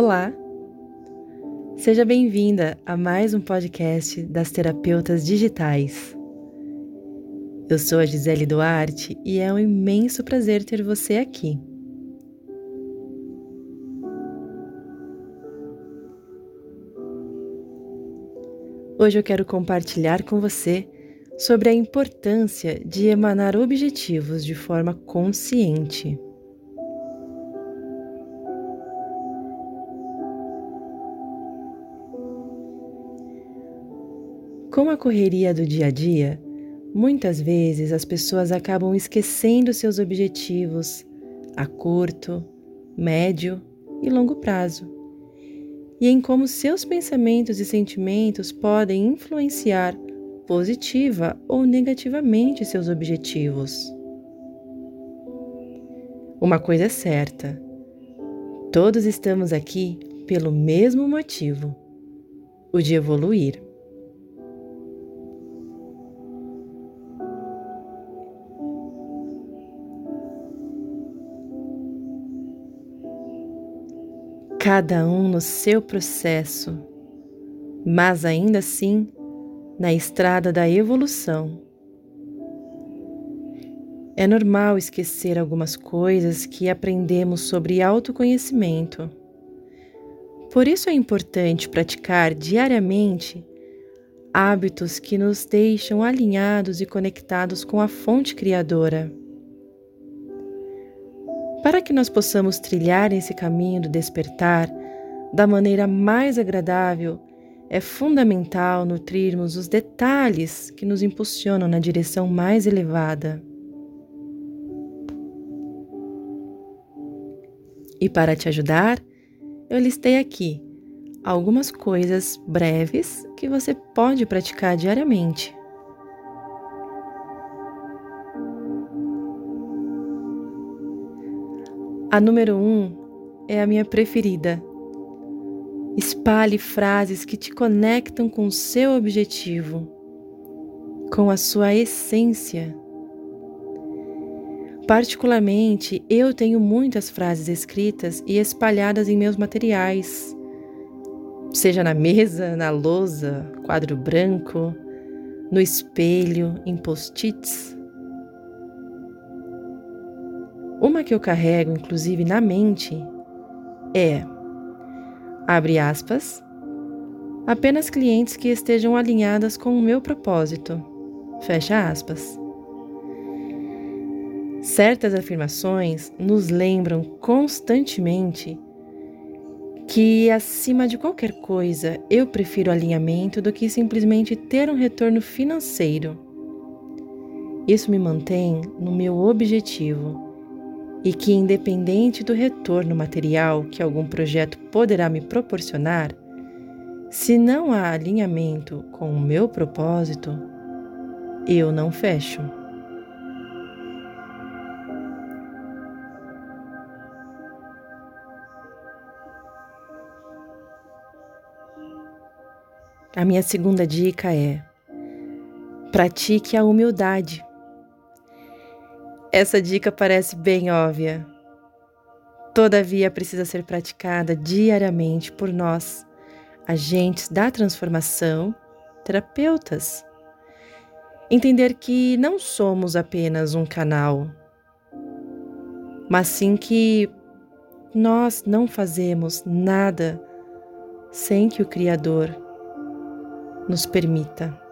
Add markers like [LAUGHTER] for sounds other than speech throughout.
Olá! Seja bem-vinda a mais um podcast das Terapeutas Digitais. Eu sou a Gisele Duarte e é um imenso prazer ter você aqui. Hoje eu quero compartilhar com você sobre a importância de emanar objetivos de forma consciente. Com a correria do dia a dia, muitas vezes as pessoas acabam esquecendo seus objetivos a curto, médio e longo prazo, e em como seus pensamentos e sentimentos podem influenciar positiva ou negativamente seus objetivos. Uma coisa é certa: todos estamos aqui pelo mesmo motivo, o de evoluir. Cada um no seu processo, mas ainda assim na estrada da evolução. É normal esquecer algumas coisas que aprendemos sobre autoconhecimento. Por isso é importante praticar diariamente hábitos que nos deixam alinhados e conectados com a fonte criadora. Para que nós possamos trilhar esse caminho do despertar da maneira mais agradável, é fundamental nutrirmos os detalhes que nos impulsionam na direção mais elevada. E para te ajudar, eu listei aqui algumas coisas breves que você pode praticar diariamente. A número um é a minha preferida. Espalhe frases que te conectam com o seu objetivo, com a sua essência. Particularmente, eu tenho muitas frases escritas e espalhadas em meus materiais, seja na mesa, na lousa, quadro branco, no espelho, em post-its. Uma que eu carrego, inclusive, na mente é: abre aspas, apenas clientes que estejam alinhadas com o meu propósito, fecha aspas. Certas afirmações nos lembram constantemente que, acima de qualquer coisa, eu prefiro alinhamento do que simplesmente ter um retorno financeiro. Isso me mantém no meu objetivo e que, independente do retorno material que algum projeto poderá me proporcionar, se não há alinhamento com o meu propósito, eu não fecho. A minha segunda dica é: pratique a humildade. Essa dica parece bem óbvia. Todavia, precisa ser praticada diariamente por nós, agentes da transformação, terapeutas. Entender que não somos apenas um canal, mas sim que nós não fazemos nada sem que o Criador nos permita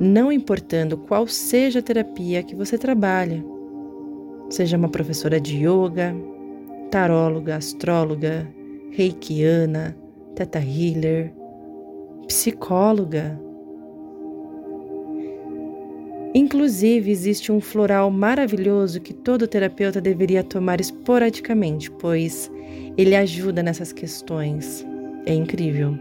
não importando qual seja a terapia que você trabalha, seja uma professora de yoga, taróloga, astróloga, reikiana, teta healer, psicóloga. Inclusive, existe um floral maravilhoso que todo terapeuta deveria tomar esporadicamente, pois ele ajuda nessas questões. É incrível.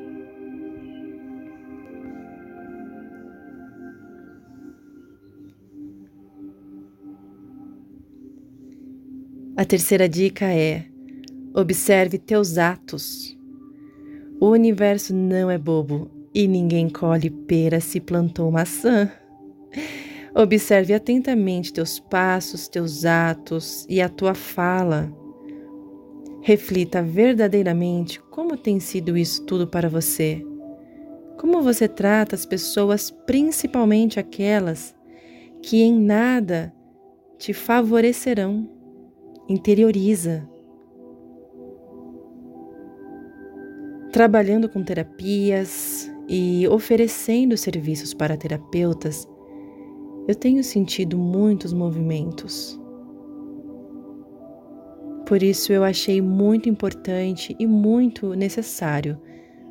A terceira dica é: observe teus atos. O universo não é bobo e ninguém colhe pera se plantou maçã. [LAUGHS] Observe atentamente teus passos, teus atos e a tua fala. Reflita verdadeiramente como tem sido isso tudo para você. Como você trata as pessoas, principalmente aquelas que em nada te favorecerão. Interioriza. Trabalhando com terapias e oferecendo serviços para terapeutas, eu tenho sentido muitos movimentos. Por isso eu achei muito importante e muito necessário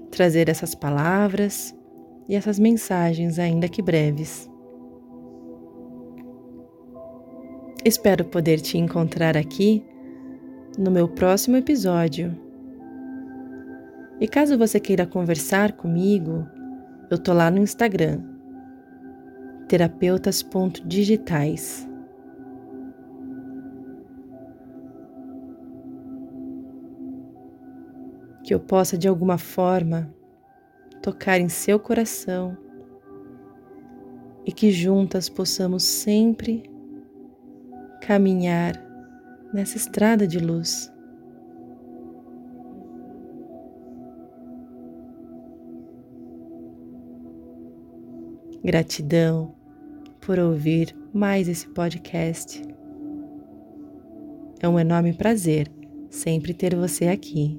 trazer essas palavras e essas mensagens, ainda que breves. Espero poder te encontrar aqui no meu próximo episódio. E caso você queira conversar comigo, eu tô lá no Instagram, terapeutas.digitais. que eu possa de alguma forma tocar em seu coração e que juntas possamos sempre caminhar nessa estrada de luz. Gratidão por ouvir mais esse podcast. É um enorme prazer sempre ter você aqui.